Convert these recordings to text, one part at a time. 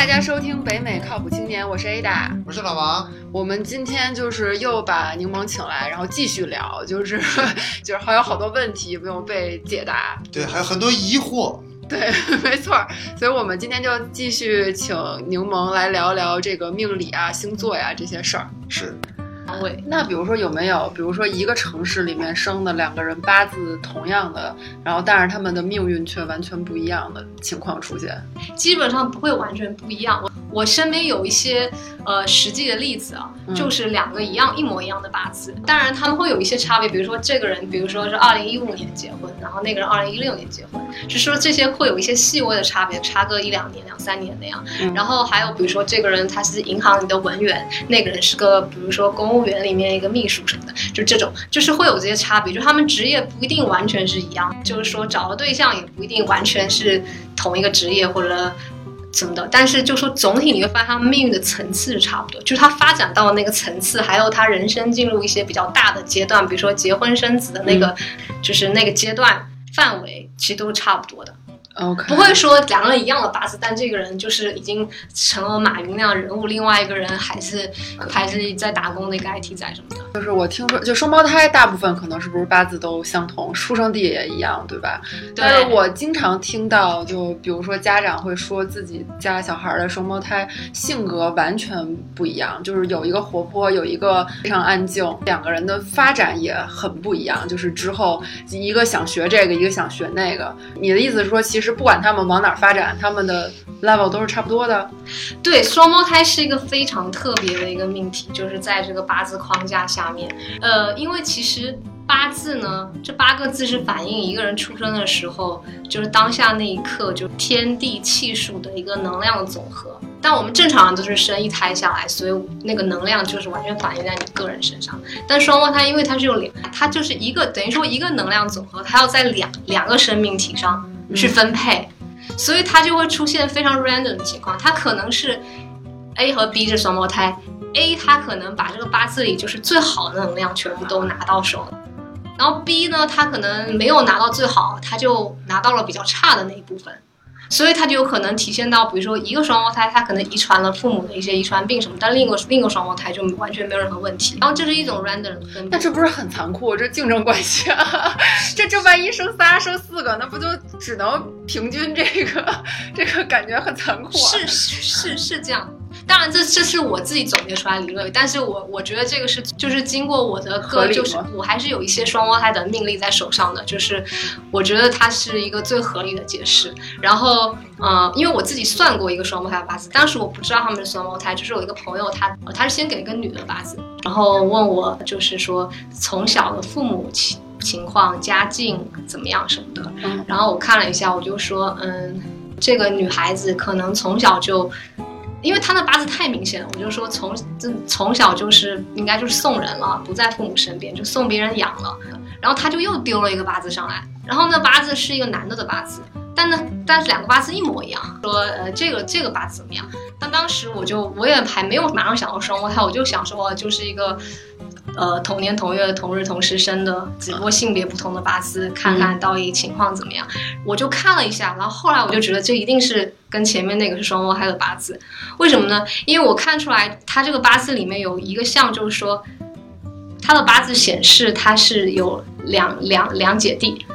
大家收听北美靠谱青年，我是 Ada，我是老王。我们今天就是又把柠檬请来，然后继续聊，就是 就是还有好多问题没有被解答，对，还有很多疑惑。对，没错。所以我们今天就继续请柠檬来聊聊这个命理啊、星座呀这些事儿。是。那比如说有没有，比如说一个城市里面生的两个人八字同样的，然后但是他们的命运却完全不一样的情况出现？基本上不会完全不一样。我我身边有一些呃实际的例子啊，就是两个一样一模一样的八字，当然他们会有一些差别。比如说这个人，比如说是二零一五年结婚，然后那个人二零一六年结婚，就说这些会有一些细微的差别，差个一两年、两三年那样。然后还有比如说这个人他是银行里的文员，那个人是个比如说公务。园里面一个秘书什么的，就这种，就是会有这些差别，就他们职业不一定完全是一样，就是说找的对象也不一定完全是同一个职业或者怎么的，但是就说总体你会发现他们命运的层次是差不多，就是他发展到那个层次，还有他人生进入一些比较大的阶段，比如说结婚生子的那个，就是那个阶段范围，其实都是差不多的。不会说两个人一样的八字，但这个人就是已经成了马云那样人物，另外一个人还是还是在打工的一个 IT 仔什么的。就是我听说，就双胞胎大部分可能是不是八字都相同，出生地也一样，对吧？但是我经常听到，就比如说家长会说自己家小孩的双胞胎性格完全不一样，就是有一个活泼，有一个非常安静，两个人的发展也很不一样。就是之后一个想学这个，一个想学那个。你的意思是说，其实。不管他们往哪发展，他们的 level 都是差不多的。对，双胞胎是一个非常特别的一个命题，就是在这个八字框架下面。呃，因为其实八字呢，这八个字是反映一个人出生的时候，就是当下那一刻，就天地气数的一个能量的总和。但我们正常人都是生一胎下来，所以那个能量就是完全反映在你个人身上。但双胞胎，因为它是有两，它就是一个等于说一个能量总和，它要在两两个生命体上。去分配，所以它就会出现非常 random 的情况。它可能是 A 和 B 是双胞胎，A 他可能把这个八字里就是最好的能量全部都拿到手了，然后 B 呢，他可能没有拿到最好，他就拿到了比较差的那一部分。所以它就有可能体现到，比如说一个双胞胎，他可能遗传了父母的一些遗传病什么，但另一个另一个双胞胎就完全没有任何问题。然后这是一种 random 分那这不是很残酷？这竞争关系啊！这这万一生仨生四个，那不就只能平均这个？这个感觉很残酷。啊。是是是是这样。当然，这这是我自己总结出来理论，但是我我觉得这个是就是经过我的个，就是我还是有一些双胞胎的命力在手上的，就是我觉得它是一个最合理的解释。然后，嗯，因为我自己算过一个双胞胎八字，当时我不知道他们是双胞胎，就是有一个朋友他他是先给一个女的八字，然后问我就是说从小的父母情情况、家境怎么样什么的，然后我看了一下，我就说，嗯，这个女孩子可能从小就。因为他那八字太明显了，我就说从这从小就是应该就是送人了，不在父母身边，就送别人养了。然后他就又丢了一个八字上来，然后那八字是一个男的的八字，但呢，但是两个八字一模一样。说呃这个这个八字怎么样？但当时我就我也还没有马上想到双胞胎，我就想说就是一个。呃，同年同月同日同时生的，只不过性别不同的八字，看看到底情况怎么样。我就看了一下，然后后来我就觉得这一定是跟前面那个是双胞胎的八字。为什么呢？因为我看出来他这个八字里面有一个像，就是说他的八字显示他是有两两两姐弟，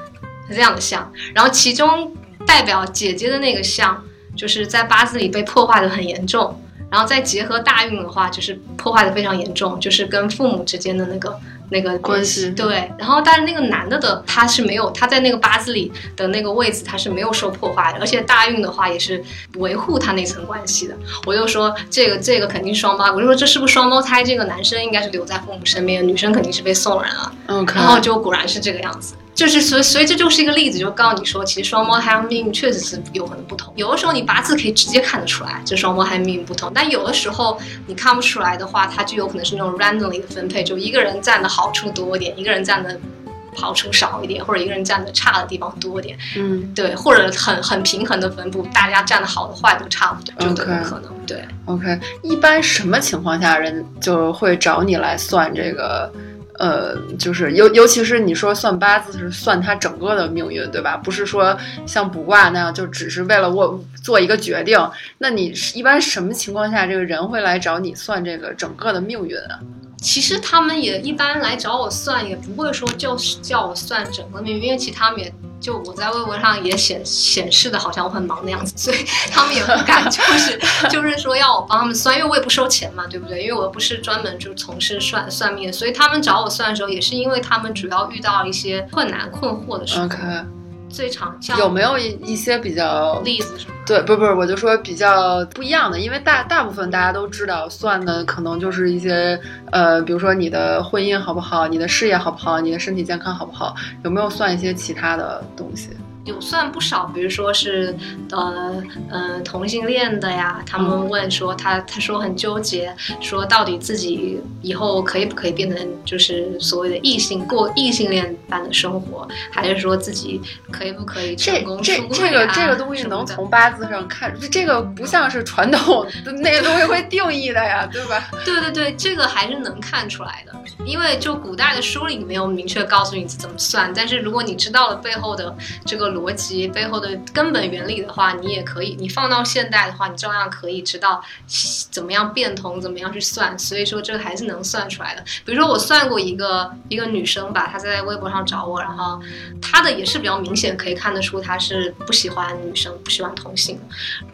是这样的像。然后其中代表姐姐的那个像，就是在八字里被破坏的很严重。然后再结合大运的话，就是破坏的非常严重，就是跟父母之间的那个那个关系。对，然后但是那个男的的他是没有，他在那个八字里的那个位置他是没有受破坏的，而且大运的话也是维护他那层关系的。我就说这个这个肯定双胞，我就说这是不是双胞胎？这个男生应该是留在父母身边，女生肯定是被送人了。嗯，然后就果然是这个样子。就是所所以这就是一个例子，就告诉你说，其实双胞胎命运确实是有可能不同。有的时候你八字可以直接看得出来，这双胞胎命运不同。但有的时候你看不出来的话，它就有可能是那种 randomly 的分配，就一个人占的好处多一点，一个人占的好处少一点，或者一个人占的差的地方多一点。嗯，对，或者很很平衡的分布，大家占的好的坏都差不多，就可能对。OK，一般什么情况下人就会找你来算这个？呃，就是尤尤其是你说算八字是算他整个的命运，对吧？不是说像卜卦那样，就只是为了我做一个决定。那你一般什么情况下这个人会来找你算这个整个的命运啊？其实他们也一般来找我算，也不会说就是叫我算整个命运，因为其他们也就我在微博上也显显示的好像我很忙的样子，所以他们也不敢就是 就是说要我帮他们算，因为我也不收钱嘛，对不对？因为我不是专门就从事算算命，所以他们找我算的时候，也是因为他们主要遇到一些困难困惑的时候。最常有没有一一些比较例子什么？对，不不是，我就说比较不一样的，因为大大部分大家都知道算的可能就是一些呃，比如说你的婚姻好不好，你的事业好不好，你的身体健康好不好，有没有算一些其他的东西？有算不少，比如说是，呃，呃，同性恋的呀，他们问说他，他说很纠结，说到底自己以后可以不可以变成就是所谓的异性过异性恋般的生活，还是说自己可以不可以成功这这这个这个东西能从八字上看，这个不像是传统的那个东西会定义的呀，对吧？对对对，这个还是能看出来的，因为就古代的书里没有明确告诉你怎么算，但是如果你知道了背后的这个。逻辑背后的根本原理的话，你也可以，你放到现代的话，你照样可以知道怎么样变通，怎么样去算。所以说这个还是能算出来的。比如说我算过一个一个女生吧，她在微博上找我，然后她的也是比较明显，可以看得出她是不喜欢女生，不喜欢同性。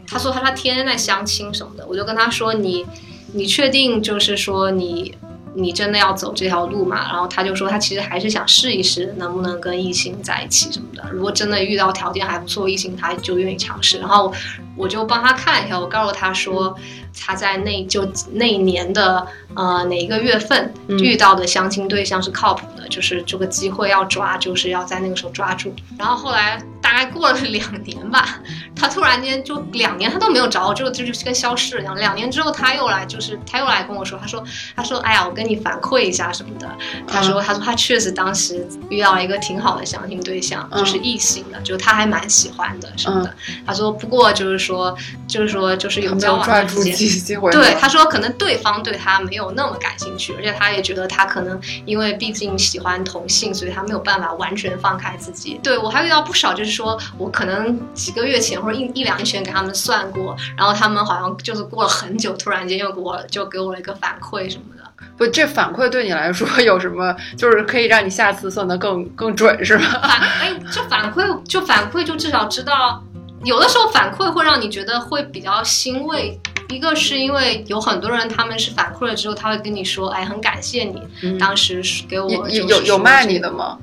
她说她她天天在相亲什么的，我就跟她说你你确定就是说你。你真的要走这条路吗？然后他就说，他其实还是想试一试能不能跟异性在一起什么的。如果真的遇到条件还不错异性，他就愿意尝试。然后我就帮他看一下，我告诉他说，他在那就那一年的呃哪一个月份遇到的相亲对象是靠谱的，就是这个机会要抓，就是要在那个时候抓住。然后后来。大概过了两年吧，他突然间就两年他都没有找我，就就就跟消失了一样。两年之后他又来，就是他又来跟我说，他说他说哎呀，我跟你反馈一下什么的。他说他说他确实当时遇到一个挺好的相亲对象，就是异性的，就他还蛮喜欢的什么的。他说不过就是说就是说就是有交往的时间，对他说可能对方对他没有那么感兴趣，而且他也觉得他可能因为毕竟喜欢同性，所以他没有办法完全放开自己。对我还遇到不少就是。说我可能几个月前或者一一两圈给他们算过，然后他们好像就是过了很久，突然间又给我就给我了一个反馈什么的。不，这反馈对你来说有什么？就是可以让你下次算的更更准，是吗？反哎，这反馈就反馈，就至少知道。有的时候反馈会让你觉得会比较欣慰。一个是因为有很多人他们是反馈了之后，他会跟你说，哎，很感谢你当时给我有有有骂你的吗？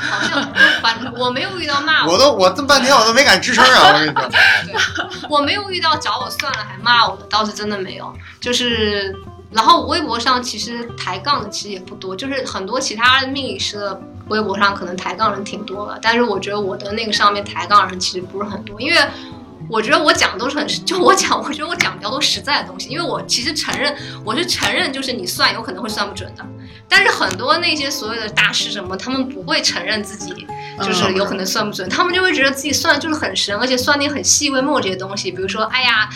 好像反正我没有遇到骂我，我都我这么半天我都没敢吱声啊！我跟你说，我没有遇到找我算了还骂我的，倒是真的没有。就是，然后微博上其实抬杠的其实也不多，就是很多其他命理师的微博上可能抬杠人挺多的，但是我觉得我的那个上面抬杠人其实不是很多，因为。我觉得我讲的都是很，就我讲，我觉得我讲比较多实在的东西，因为我其实承认，我是承认，就是你算有可能会算不准的，但是很多那些所谓的大师什么，他们不会承认自己就是有可能算不准，他们就会觉得自己算的就是很神，而且算那很细微末节的东西，比如说，哎呀，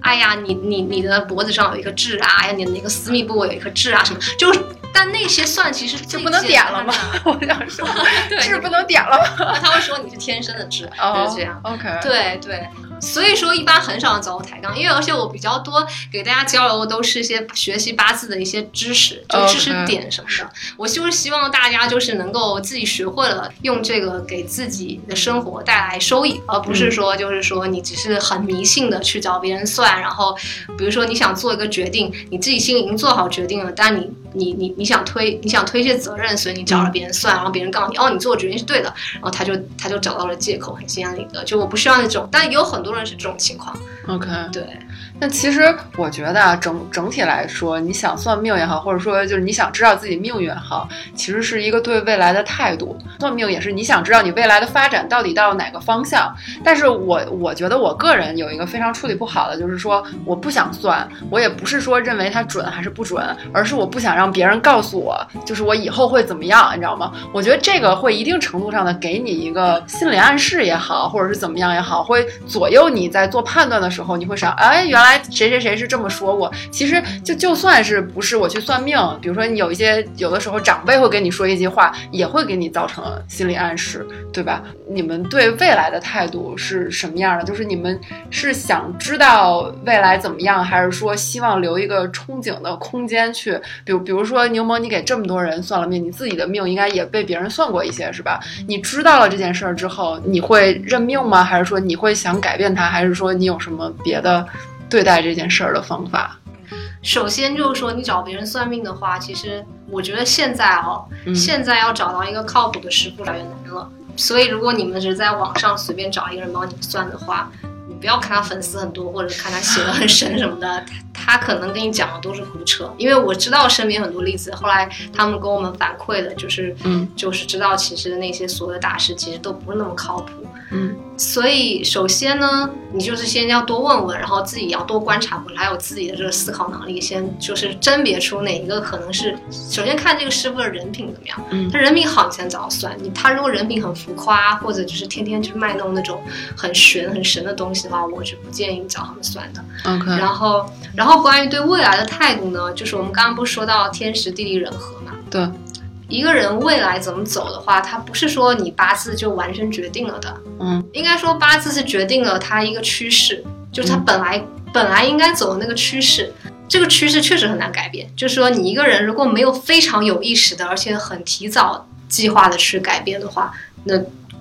哎呀，你你你的脖子上有一个痣啊，哎呀，你的那个私密部位有一颗痣啊，什么，就是，但那些算其实就不能点了吗？我想说，痣不能点了吗？他会说你是天生的痣，就是这样。OK，对对。所以说，一般很少找我抬杠，因为而且我比较多给大家交流的都是一些学习八字的一些知识，就知识点什么的。我就是希望大家就是能够自己学会了用这个给自己的生活带来收益，而不是说就是说你只是很迷信的去找别人算，然后比如说你想做一个决定，你自己心里已经做好决定了，但你你你你想推你想推卸责任，所以你找了别人算，然后别人告诉你哦你做的决定是对的，然后他就他就找到了借口，很心安理得。就我不需要那种，但也有很多。人是这种情况，OK，对。那其实我觉得啊，整整体来说，你想算命也好，或者说就是你想知道自己命运也好，其实是一个对未来的态度。算命也是你想知道你未来的发展到底到哪个方向。但是我我觉得我个人有一个非常处理不好的，就是说我不想算，我也不是说认为它准还是不准，而是我不想让别人告诉我，就是我以后会怎么样，你知道吗？我觉得这个会一定程度上的给你一个心理暗示也好，或者是怎么样也好，会左右你在做判断的时候，你会想，哎。原来谁谁谁是这么说过。其实就就算是不是我去算命，比如说你有一些有的时候长辈会跟你说一句话，也会给你造成心理暗示，对吧？你们对未来的态度是什么样的？就是你们是想知道未来怎么样，还是说希望留一个憧憬的空间去？比如比如说牛萌，你给这么多人算了命，你自己的命应该也被别人算过一些，是吧？你知道了这件事儿之后，你会认命吗？还是说你会想改变它？还是说你有什么别的对待这件事儿的方法？首先就是说，你找别人算命的话，其实我觉得现在哦，现在要找到一个靠谱的师傅越来越难了。所以，如果你们是在网上随便找一个人帮你们算的话，你不要看他粉丝很多，或者看他写的很神什么的，他可能跟你讲的都是胡扯。因为我知道身边很多例子，后来他们跟我们反馈的就是，嗯，就是知道其实那些所有的大师其实都不是那么靠谱。嗯，所以首先呢，你就是先要多问问，然后自己要多观察，本来有自己的这个思考能力，先就是甄别出哪一个可能是。首先看这个师傅的人品怎么样，嗯，他人品好，你才找他算。你他如果人品很浮夸，或者就是天天去卖弄那种很玄很神的东西的话，我是不建议你找他们算的。OK。然后，然后关于对未来的态度呢，就是我们刚刚不是说到天时地利人和嘛？对。一个人未来怎么走的话，他不是说你八字就完全决定了的。嗯，应该说八字是决定了他一个趋势，就是他本来本来应该走的那个趋势。这个趋势确实很难改变。就是说，你一个人如果没有非常有意识的，而且很提早计划的去改变的话，那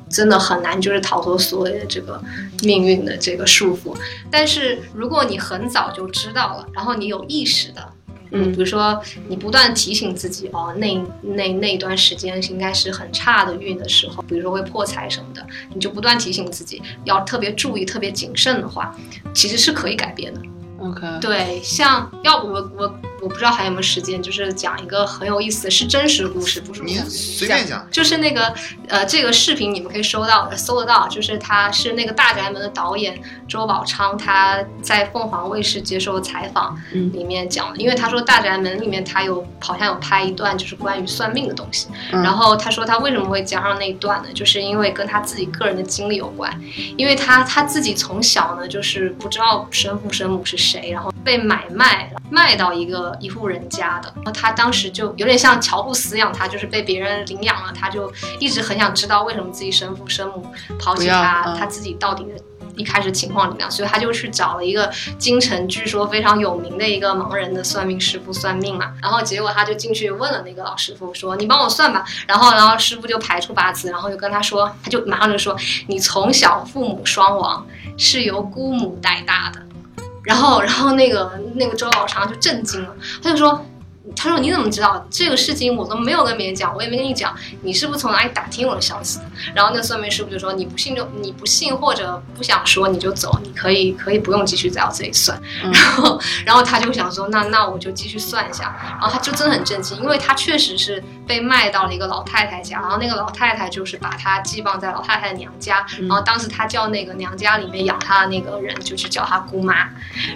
真的很难，就是逃脱所谓的这个命运的这个束缚。但是如果你很早就知道了，然后你有意识的。嗯，比如说你不断提醒自己哦，那那那一段时间应该是很差的运的时候，比如说会破财什么的，你就不断提醒自己要特别注意、特别谨慎的话，其实是可以改变的。OK，对，像要不我我我不知道还有没有时间，就是讲一个很有意思是真实的故事，不是你随便讲，就是那个呃，这个视频你们可以搜到搜得到，就是他是那个大宅门的导演周宝昌，他在凤凰卫视接受采访里面讲，因为他说大宅门里面他有好像有拍一段就是关于算命的东西，然后他说他为什么会加上那一段呢？就是因为跟他自己个人的经历有关，因为他他自己从小呢就是不知道生父生母是。谁，然后被买卖卖到一个一户人家的，然后他当时就有点像乔布斯养他，就是被别人领养了，他就一直很想知道为什么自己生父生母抛弃他，他自己到底的一开始情况怎么样，所以他就去找了一个京城据说非常有名的一个盲人的算命师傅算命嘛，然后结果他就进去问了那个老师傅说你帮我算吧，然后然后师傅就排出八字，然后就跟他说，他就马上就说你从小父母双亡，是由姑母带大的。然后，然后那个那个周老长就震惊了，他就说。他说：“你怎么知道这个事情？我都没有跟别人讲，我也没跟你讲。你是不是从哪里打听我的消息？”然后那算命师傅就说：“你不信就你不信，或者不想说你就走，你可以可以不用继续在我这里算。”然后，然后他就想说：“那那我就继续算一下。”然后他就真的很震惊，因为他确实是被卖到了一个老太太家，然后那个老太太就是把他寄放在老太太的娘家，然后当时他叫那个娘家里面养他的那个人就去叫他姑妈，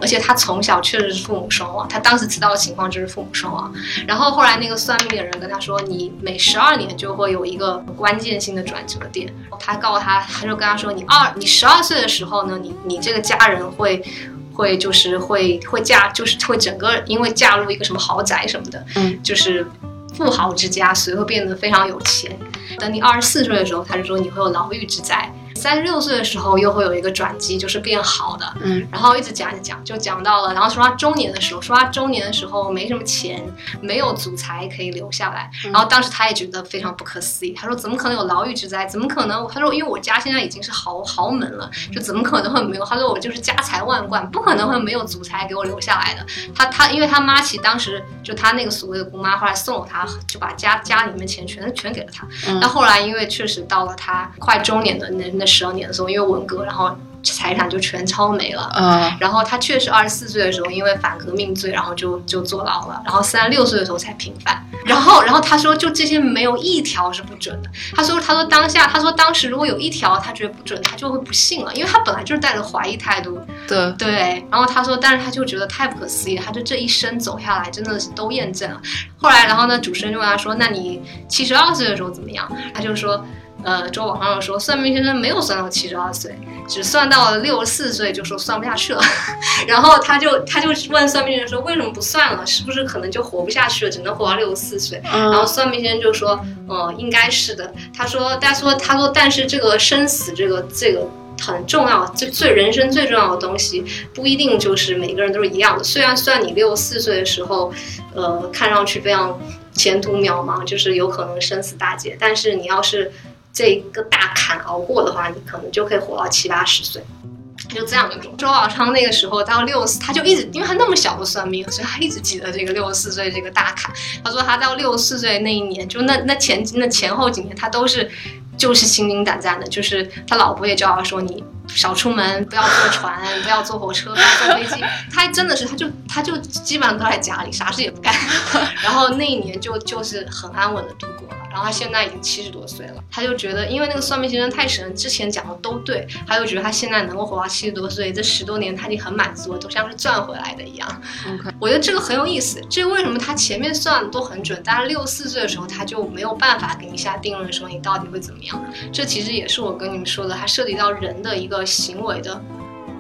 而且他从小确实是父母双亡，他当时知道的情况就是父母双亡。然后后来那个算命的人跟他说，你每十二年就会有一个关键性的转折点。他告诉他，他就跟他说，你二你十二岁的时候呢，你你这个家人会会就是会会嫁，就是会整个因为嫁入一个什么豪宅什么的，嗯，就是富豪之家，所以会变得非常有钱。等你二十四岁的时候，他就说你会有牢狱之灾。三十六岁的时候又会有一个转机，就是变好的，嗯，然后一直讲一讲，就讲到了，然后说他中年的时候，说他中年的时候没什么钱，没有祖财可以留下来，然后当时他也觉得非常不可思议，他说怎么可能有牢狱之灾？怎么可能？他说因为我家现在已经是豪豪门了，就怎么可能会没有？他说我就是家财万贯，不可能会没有祖财给我留下来的。他他因为他妈其实当时就他那个所谓的姑妈，后来送了他，就把家家里面钱全全给了他。那后来因为确实到了他快中年的那那。十二年的时候，因为文革，然后财产就全抄没了。嗯，然后他确实二十四岁的时候，因为反革命罪，然后就就坐牢了。然后三十六岁的时候才平反。然后，然后他说，就这些没有一条是不准的。他说，他说当下，他说当时如果有一条他觉得不准，他就会不信了，因为他本来就是带着怀疑态度。对对。然后他说，但是他就觉得太不可思议，他就这一生走下来真的是都验证了。后来，然后呢，主持人就问他说：“那你七十二岁的时候怎么样？”他就说。呃，周网上说算命先生没有算到七十二岁，只算到了六十四岁，就说算不下去了。然后他就他就问算命先生说，为什么不算了？是不是可能就活不下去了，只能活到六十四岁？然后算命先生就说，呃，应该是的。他说，他说，他说，但是这个生死，这个这个。很重要，最最人生最重要的东西，不一定就是每个人都是一样的。虽然算你六十四岁的时候，呃，看上去非常前途渺茫，就是有可能生死大劫，但是你要是这一个大坎熬过的话，你可能就可以活到七八十岁。就这样一种。周宝昌那个时候到六十，他就一直，因为他那么小就算命，所以他一直记得这个六十四岁这个大坎。他说他到六十四岁那一年，就那那前那前后几年，他都是。就是心惊胆战的，就是他老婆也叫他说你少出门，不要坐船，不要坐火车，不要坐飞机。他真的是，他就他就基本上都在家里，啥事也不干。然后那一年就就是很安稳的度过。然后他现在已经七十多岁了，他就觉得，因为那个算命先生太神，之前讲的都对，他就觉得他现在能够活到七十多岁，这十多年他已经很满足了，都像是赚回来的一样。我觉得这个很有意思。这为什么他前面算都很准，但是六四岁的时候他就没有办法给你下定论，说你到底会怎么样？这其实也是我跟你们说的，它涉及到人的一个行为的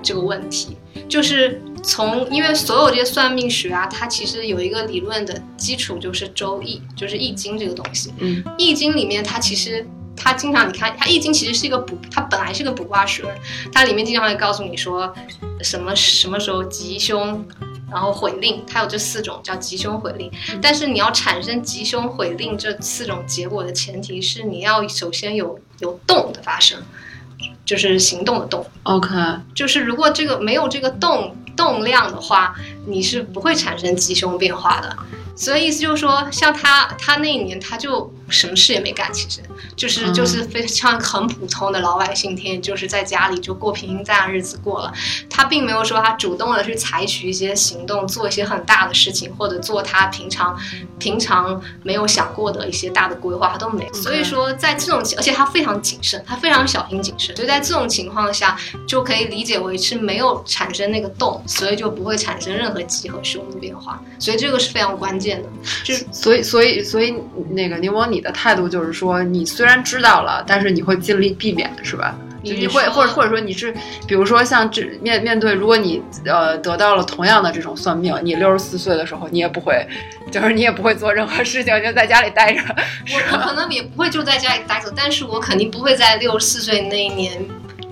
这个问题，就是。从因为所有这些算命学啊，它其实有一个理论的基础，就是《周易》，就是《易经》这个东西。嗯，《易经》里面它其实它经常你看，它《易经》其实是一个卜，它本来是个卜卦学，它里面经常会告诉你说什么什么时候吉凶，然后悔令，它有这四种叫吉凶悔令。但是你要产生吉凶悔令这四种结果的前提是你要首先有有动的发生，就是行动的动。OK，就是如果这个没有这个动。动量的话，你是不会产生吉凶变化的。所以意思就是说，像他，他那一年他就什么事也没干，其实就是就是非常很普通的老百姓，天天就是在家里就过平平淡淡日子过了。他并没有说他主动的去采取一些行动，做一些很大的事情，或者做他平常平常没有想过的一些大的规划，他都没。所以说，在这种而且他非常谨慎，他非常小心谨慎，所以在这种情况下就可以理解为是没有产生那个动，所以就不会产生任何吉和凶的变化。所以这个是非常关键的。就所以所以所以那个宁檬，你的态度就是说，你虽然知道了，但是你会尽力避免，是吧？你会或者或者说你是，比如说像这面面对，如果你呃得到了同样的这种算命，你六十四岁的时候，你也不会，就是你也不会做任何事情，就在家里待着。我我可能也不会就在家里待着，但是我肯定不会在六十四岁那一年。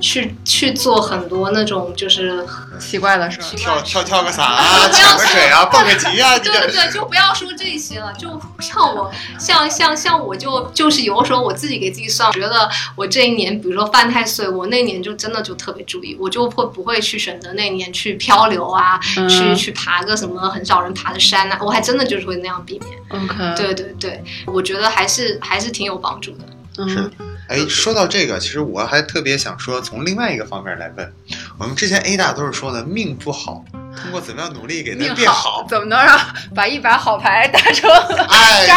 去去做很多那种就是奇怪的事儿，跳跳跳个伞啊，抢个水啊，蹦个极啊，对对对，就不要说这些了。就像我，像像像我就就是有的时候我自己给自己算，觉得我这一年，比如说犯太岁，我那年就真的就特别注意，我就会不会去选择那年去漂流啊，去去爬个什么很少人爬的山啊，我还真的就是会那样避免。OK，对对对，我觉得还是还是挺有帮助的。是。哎，说到这个，其实我还特别想说，从另外一个方面来问。我们之前 A 大都是说的命不好，通过怎么样努力给它变好？怎么能让把一把好牌打成哎，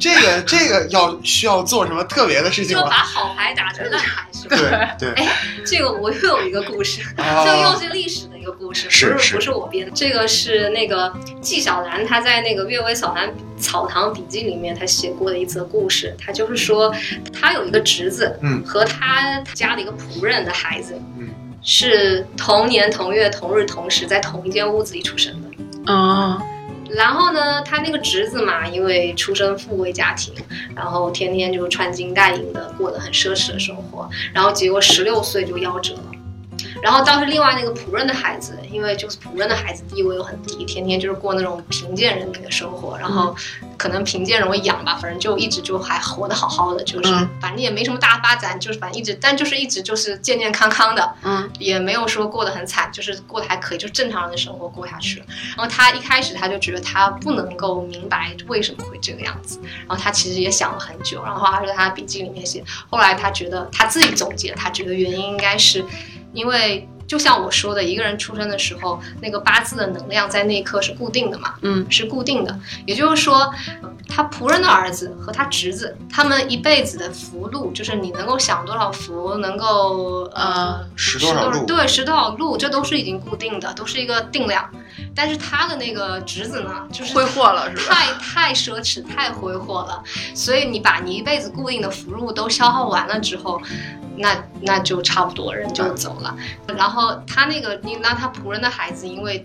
这个这个要需要做什么特别的事情吗？就把好牌打成烂牌，是吧？对对。哎，这个我又有一个故事，这又是历史的一个故事，不是不是我编的。这个是那个纪晓岚他在那个《阅微草堂草堂笔记》里面他写过的一则故事，他就是说他有一个侄子，嗯，和他家的一个仆人的孩子，嗯，是同年同月同日同时在同一间屋子里出生的，哦。然后呢，他那个侄子嘛，因为出身富贵家庭，然后天天就穿金戴银的，过得很奢侈的生活，然后结果十六岁就夭折了。然后倒是另外那个仆人的孩子，因为就是仆人的孩子地位又很低，天天就是过那种贫贱人民的生活，然后可能贫贱容易养吧，反正就一直就还活得好好的，就是反正也没什么大发展，就是反正一直，但就是一直就是健健康康的，嗯，也没有说过得很惨，就是过得还可以，就正常人的生活过下去了。然后他一开始他就觉得他不能够明白为什么会这个样子，然后他其实也想了很久，然后他在他笔记里面写，后来他觉得他自己总结，他觉得原因应该是。因为就像我说的，一个人出生的时候，那个八字的能量在那一刻是固定的嘛，嗯，是固定的。也就是说，他仆人的儿子和他侄子，他们一辈子的福禄，就是你能够享多少福，能够呃食多少禄，对，食多少禄，这都是已经固定的，都是一个定量。但是他的那个侄子呢，就是挥霍了，是吧？太太奢侈，太挥霍了。所以你把你一辈子固定的福禄都消耗完了之后，那那就差不多人就走了。然后他那个，你那他仆人的孩子，因为。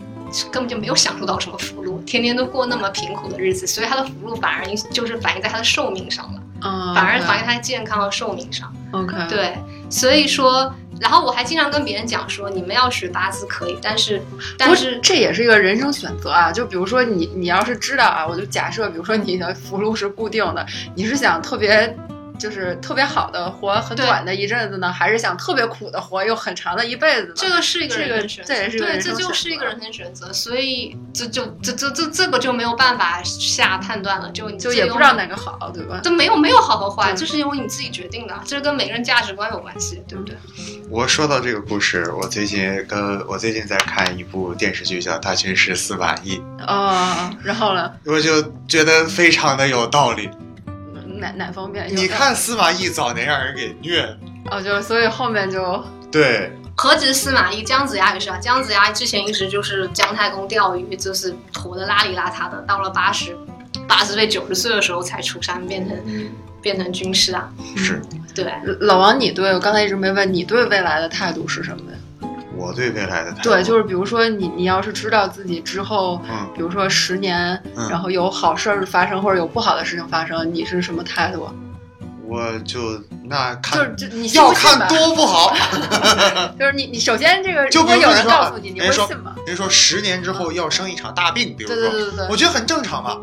根本就没有享受到什么福禄，天天都过那么贫苦的日子，所以他的福禄反而就是反映在他的寿命上了，嗯，反而反映他的健康和寿命上。OK，对，所以说，然后我还经常跟别人讲说，你们要学八字可以，但是，但是这也是一个人生选择啊。就比如说你，你要是知道啊，我就假设，比如说你的福禄是固定的，你是想特别。就是特别好的活很短的一阵子呢，还是想特别苦的活又很长的一辈子呢？这个是一个人生选择，对，这就是一个人生选择，所以这就这这这这个就没有办法下判断了，就就也不知道哪个好，对吧？这没有没有好和坏，这是因为你自己决定的，这跟每个人价值观有关系，对不对？我说到这个故事，我最近跟我最近在看一部电视剧，叫《大军师司马懿》啊，然后呢？我就觉得非常的有道理。哪哪方面？你看司马懿早年让人给虐哦，就所以后面就对。何止司马懿，姜子牙也是啊。姜子牙之前一直就是姜太公钓鱼，就是活的邋里邋遢的，到了八十八十岁、九十岁的时候才出山，变成变成军师啊。是，对。老王，你对我刚才一直没问你对未来的态度是什么呀？我对未来的态度，对，就是比如说你，你要是知道自己之后，嗯，比如说十年，然后有好事儿发生或者有不好的事情发生，你是什么态度？我就那看，就是就你要看多不好，就是你你首先这个，就比如有人告诉你，你会信吗？人说十年之后要生一场大病，比如说，对对对对，我觉得很正常嘛。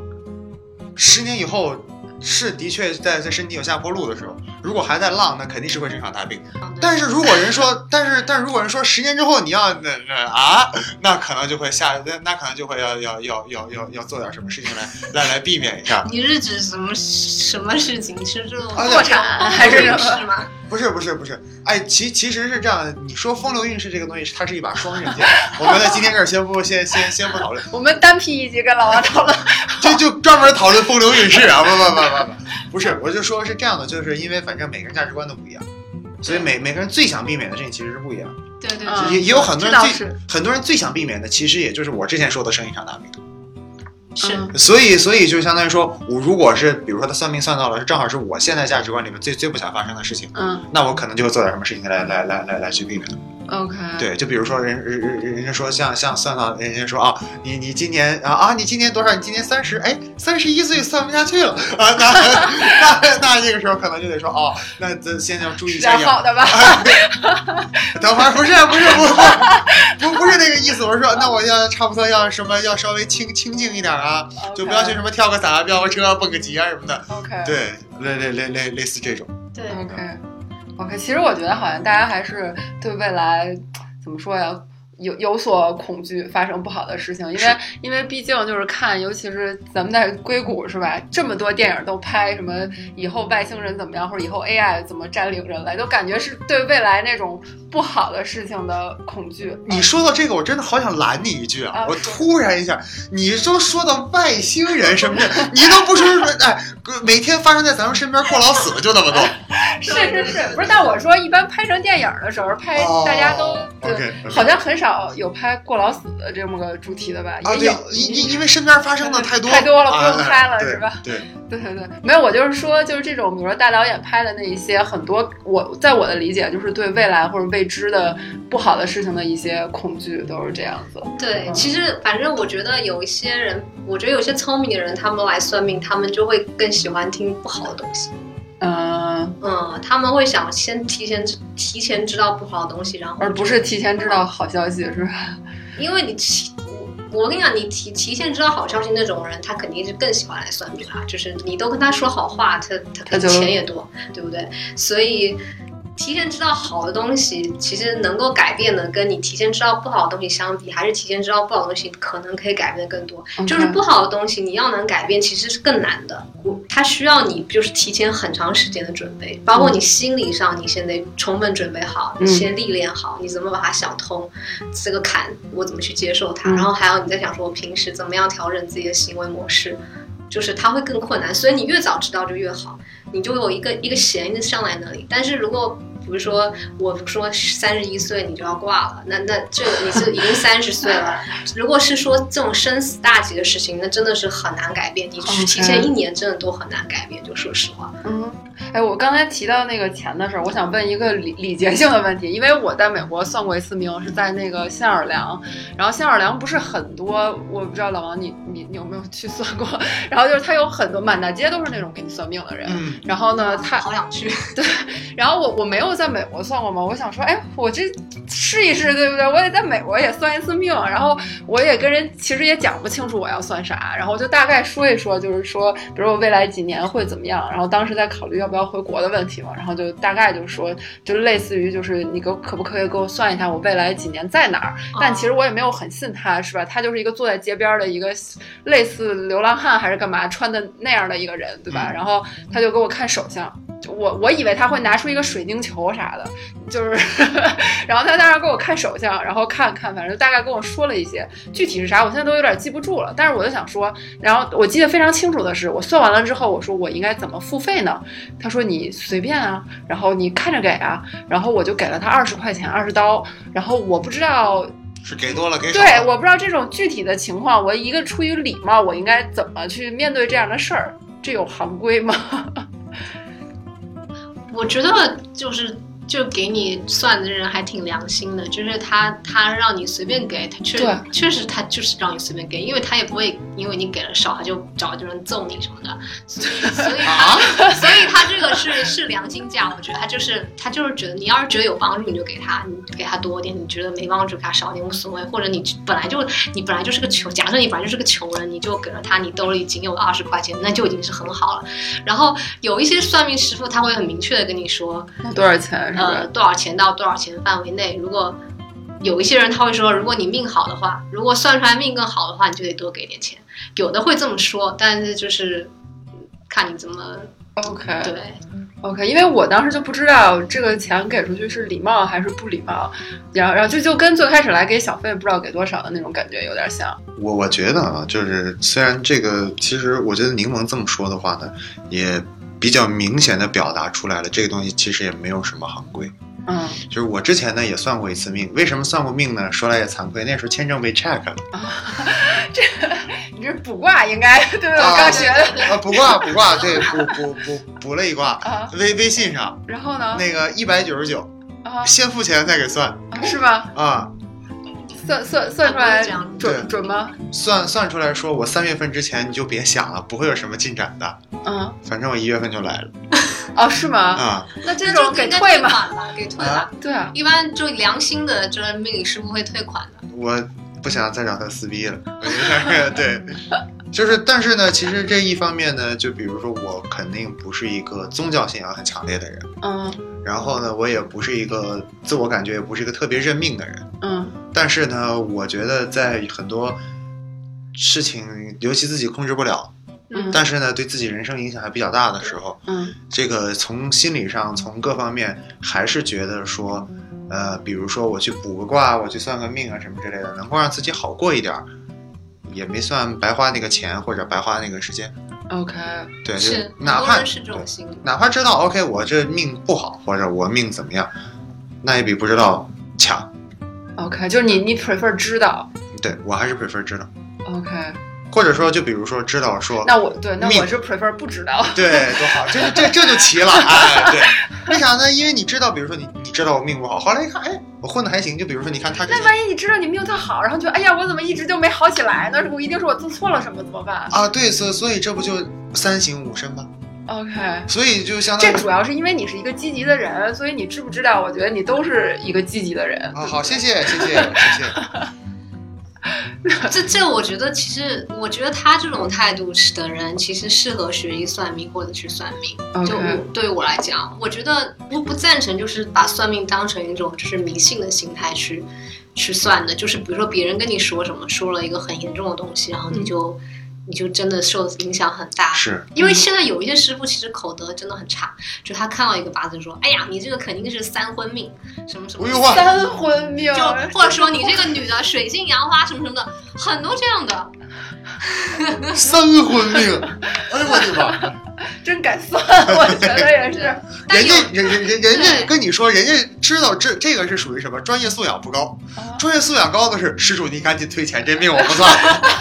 十年以后。是的确在在身体有下坡路的时候，如果还在浪，那肯定是会生场大病。但是如果人说，但是但如果人说十年之后你要那那啊，那可能就会下那那可能就会要要要要要要做点什么事情来 来来避免一下。你是指什么什么事情？是这种破产还是什么吗？不是不是不是，哎，其其实是这样的。你说风流韵事这个东西，它是一把双刃剑。我们在今天这儿先不先先先不讨论，我们单批一集跟老王讨论，就就专门讨论风流韵事啊！不不不不不，不是，我就说是这样的，就是因为反正每个人价值观都不一样，所以每每个人最想避免的事情其实是不一样。对对，也也有很多人最很多人最想避免的，其实也就是我之前说的生一场大病。是，所以所以就相当于说，我如果是比如说他算命算到了，是正好是我现在价值观里面最最不想发生的事情，嗯，那我可能就会做点什么事情来来来来来去避免。OK，对，就比如说人人人人家说像像算到人家说啊，你你今年啊啊，你今年多少？你今年三十，哎，三十一岁算不下去了啊，那 那那这个时候可能就得说哦，那咱先要注意一下好的吧。等会儿不是不是不不不是那个意思，我是说那我要差不多要什么要稍微清清静一点啊，就不要去什么跳个伞、飙个车、蹦个极啊什么的。OK，对，类类类类类似这种。对，OK。OK，其实我觉得好像大家还是对未来怎么说呀？有有所恐惧，发生不好的事情，因为因为毕竟就是看，尤其是咱们在硅谷是吧？这么多电影都拍什么以后外星人怎么样，或者以后 AI 怎么占领人类，都感觉是对未来那种不好的事情的恐惧。你说到这个，我真的好想拦你一句啊！我突然一下，你都说到外星人什么的，你都不说说哎，每天发生在咱们身边过劳死的就那么多。是是是，不是？但我说一般拍成电影的时候，拍大家都对好像很少。有拍过劳死的这么个主题的吧？也有，因因因为身边发生的太多太多了，不用拍了，是吧？对 对对对，没有，我就是说，就是这种，比如说大导演拍的那一些很多，我在我的理解就是对未来或者未知的不好的事情的一些恐惧，都是这样子。对，其实反正我觉得有一些人，我觉得有些聪明的人，他们来算命，他们就会更喜欢听不好的东西。嗯嗯，他们会想先提前提前知道不好的东西，然后而不是提前知道好消息，是吧？因为你提我跟你讲，你提提前知道好消息那种人，他肯定是更喜欢来算命啊。就是你都跟他说好话，他他钱也多，对不对？所以。提前知道好的东西，其实能够改变的，跟你提前知道不好的东西相比，还是提前知道不好的东西可能可以改变的更多。就是不好的东西，你要能改变，其实是更难的。我它需要你就是提前很长时间的准备，包括你心理上，你先得充分准备好，你先历练好，你怎么把它想通，这个坎我怎么去接受它，然后还有你在想说，我平时怎么样调整自己的行为模式，就是它会更困难。所以你越早知道就越好，你就有一个一个弦一直上来那里。但是如果比如说我说三十一岁你就要挂了，那那这你是已经三十岁了。如果是说这种生死大吉的事情，那真的是很难改变，你提前一年真的都很难改变。就说实话，嗯。哎，我刚才提到那个钱的事儿，我想问一个礼礼节性的问题，因为我在美国算过一次命，是在那个新奥尔良，然后新奥尔良不是很多，我不知道老王你你你有没有去算过，然后就是他有很多满大街都是那种给你算命的人，然后呢，他好想去，对，然后我我没有在美国算过吗，我想说，哎，我这试一试，对不对？我也在美国也算一次命，然后我也跟人其实也讲不清楚我要算啥，然后就大概说一说，就是说，比如我未来几年会怎么样，然后当时在考虑要不要。回国的问题嘛，然后就大概就是说，就类似于就是你给可不可以给我算一下我未来几年在哪儿？但其实我也没有很信他，是吧？他就是一个坐在街边的一个类似流浪汉还是干嘛穿的那样的一个人，对吧？然后他就给我看手相。我我以为他会拿出一个水晶球啥的，就是，然后他当时给我看手相，然后看看，反正大概跟我说了一些，具体是啥，我现在都有点记不住了。但是我就想说，然后我记得非常清楚的是，我算完了之后，我说我应该怎么付费呢？他说你随便啊，然后你看着给啊，然后我就给了他二十块钱，二十刀，然后我不知道是给多了给少对，我不知道这种具体的情况，我一个出于礼貌，我应该怎么去面对这样的事儿？这有行规吗？我觉得就是。就给你算的人还挺良心的，就是他他让你随便给他确确实他就是让你随便给，因为他也不会因为你给了少他就找这人揍你什么的，所以所以他所以他这个是是良心价，我觉得他就是他就是觉得你要是觉得有帮助你就给他，你给他多点，你觉得没帮助给他少点无所谓，或者你本来就你本来就是个穷，假设你本来就是个穷人，你就给了他你兜里仅有的二十块钱，那就已经是很好了。然后有一些算命师傅他会很明确的跟你说多少钱。呃，多少钱到多少钱范围内？如果有一些人他会说，如果你命好的话，如果算出来命更好的话，你就得多给点钱。有的会这么说，但是就是看你怎么 OK 对 OK，因为我当时就不知道这个钱给出去是礼貌还是不礼貌，然后然后就就跟最开始来给小费不知道给多少的那种感觉有点像。我我觉得啊，就是虽然这个，其实我觉得柠檬这么说的话呢，也。比较明显的表达出来了，这个东西其实也没有什么行规。嗯，就是我之前呢也算过一次命，为什么算过命呢？说来也惭愧，那时候签证被 check 了。这你这卜卦应该对不对？我刚学的。啊，卜卦卜卦，对，补补补补了一卦。微微信上。然后呢？那个一百九十九，先付钱再给算，是吧？啊。算算算出来准准吗？算算出来说，我三月份之前你就别想了，不会有什么进展的。嗯，反正我一月份就来了。哦，是吗？啊，那这种给退吗？给退了。对啊，一般就良心的，就是命理师不会退款的。我不想再找他撕逼了。对，就是，但是呢，其实这一方面呢，就比如说我肯定不是一个宗教信仰很强烈的人。嗯。然后呢，我也不是一个自我感觉也不是一个特别认命的人。嗯。但是呢，我觉得在很多事情，尤其自己控制不了，嗯，但是呢，对自己人生影响还比较大的时候，嗯，这个从心理上，从各方面，还是觉得说，呃，比如说我去卜个卦，我去算个命啊，什么之类的，能够让自己好过一点，也没算白花那个钱或者白花那个时间。OK，对，就哪怕是这种心理，哪怕知道 OK，我这命不好，或者我命怎么样，那也比不知道强。OK，就是你你 prefer 知道，对我还是 prefer 知道。OK，或者说就比如说知道说，那我对那我是 prefer 不知道。对，多好，这这这就齐了。哎，对，为啥呢？因为你知道，比如说你你知道我命不好，后来一看，哎，我混的还行。就比如说你看他，那万一你知道你命特好，然后就哎呀，我怎么一直就没好起来呢？我一定是我做错了什么，怎么办？啊，对，所所以这不就三省吾身吗？OK，所以就相当于这主要是因为你是一个积极的人，所以你知不知道？我觉得你都是一个积极的人。啊，好，谢谢，谢谢，谢谢。这这，我觉得其实，我觉得他这种态度的人，其实适合学习算命或者去算命。就对于我来讲，我觉得我不赞成，就是把算命当成一种就是迷信的心态去去算的。就是比如说别人跟你说什么，说了一个很严重的东西，然后你就。你就真的受影响很大，是。因为现在有一些师傅其实口德真的很差，就他看到一个八字说，哎呀，你这个肯定是三婚命，什么什么三婚命，就或者说你这个 女的水性杨花什么什么的，很多这样的三婚命，哎呦我的妈！真敢算，我觉得也是。人家人人人人家跟你说，人家知道这这个是属于什么？专业素养不高。专业素养高的是施主，你赶紧退钱，这命我不算。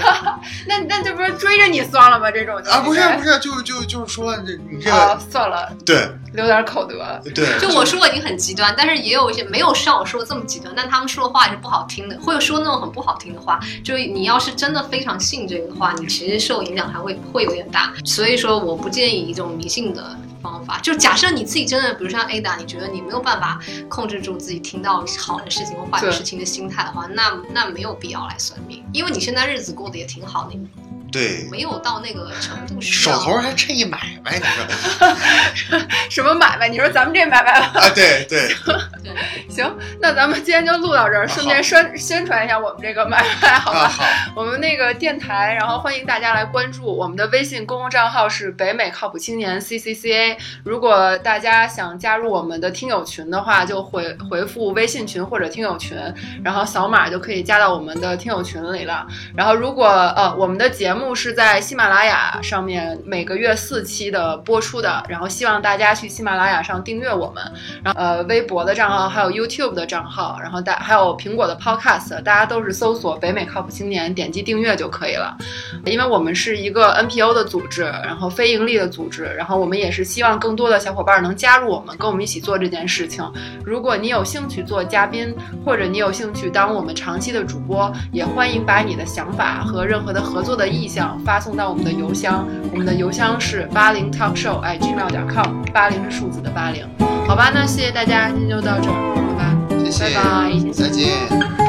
那那这不是追着你算了吗？这种啊，不是不是，就就就是说这你这个算了，对，留点口德。对，就我说已经很极端，但是也有一些没有像我说的这么极端，但他们说的话也是不好听的，或者说那种很不好听的话。就你要是真的非常信这个的话，你其实受影响还会会有点大。所以说，我不建议一种迷信的。方法就假设你自己真的，比如像 Ada，你觉得你没有办法控制住自己听到好的事情或坏的事情的心态的话，那那没有必要来算命，因为你现在日子过得也挺好，你对，没有到那个程度。手头还趁一买卖，你说 什么买卖？你说咱们这买卖啊？对对 对，行，那咱们今天就录到这儿，顺便宣宣传一下我们这个买卖，好吧？好，我们那个电台，然后欢迎大家来关注我们的微信公共账号是北美靠谱青年 C C C A。如果大家想加入我们的听友群的话，就回回复微信群或者听友群，然后扫码就可以加到我们的听友群里了。然后如果呃我们的节目。目是在喜马拉雅上面每个月四期的播出的，然后希望大家去喜马拉雅上订阅我们，然后呃微博的账号还有 YouTube 的账号，然后大还有苹果的 Podcast，大家都是搜索北美靠谱青年，点击订阅就可以了。因为我们是一个 NPO 的组织，然后非盈利的组织，然后我们也是希望更多的小伙伴能加入我们，跟我们一起做这件事情。如果你有兴趣做嘉宾，或者你有兴趣当我们长期的主播，也欢迎把你的想法和任何的合作的意。想发送到我们的邮箱，我们的邮箱是八零 talkshow at gmail 点 com，八零是数字的八零，好吧，那谢谢大家，今天就到这儿，好吧，谢谢，拜拜，再见。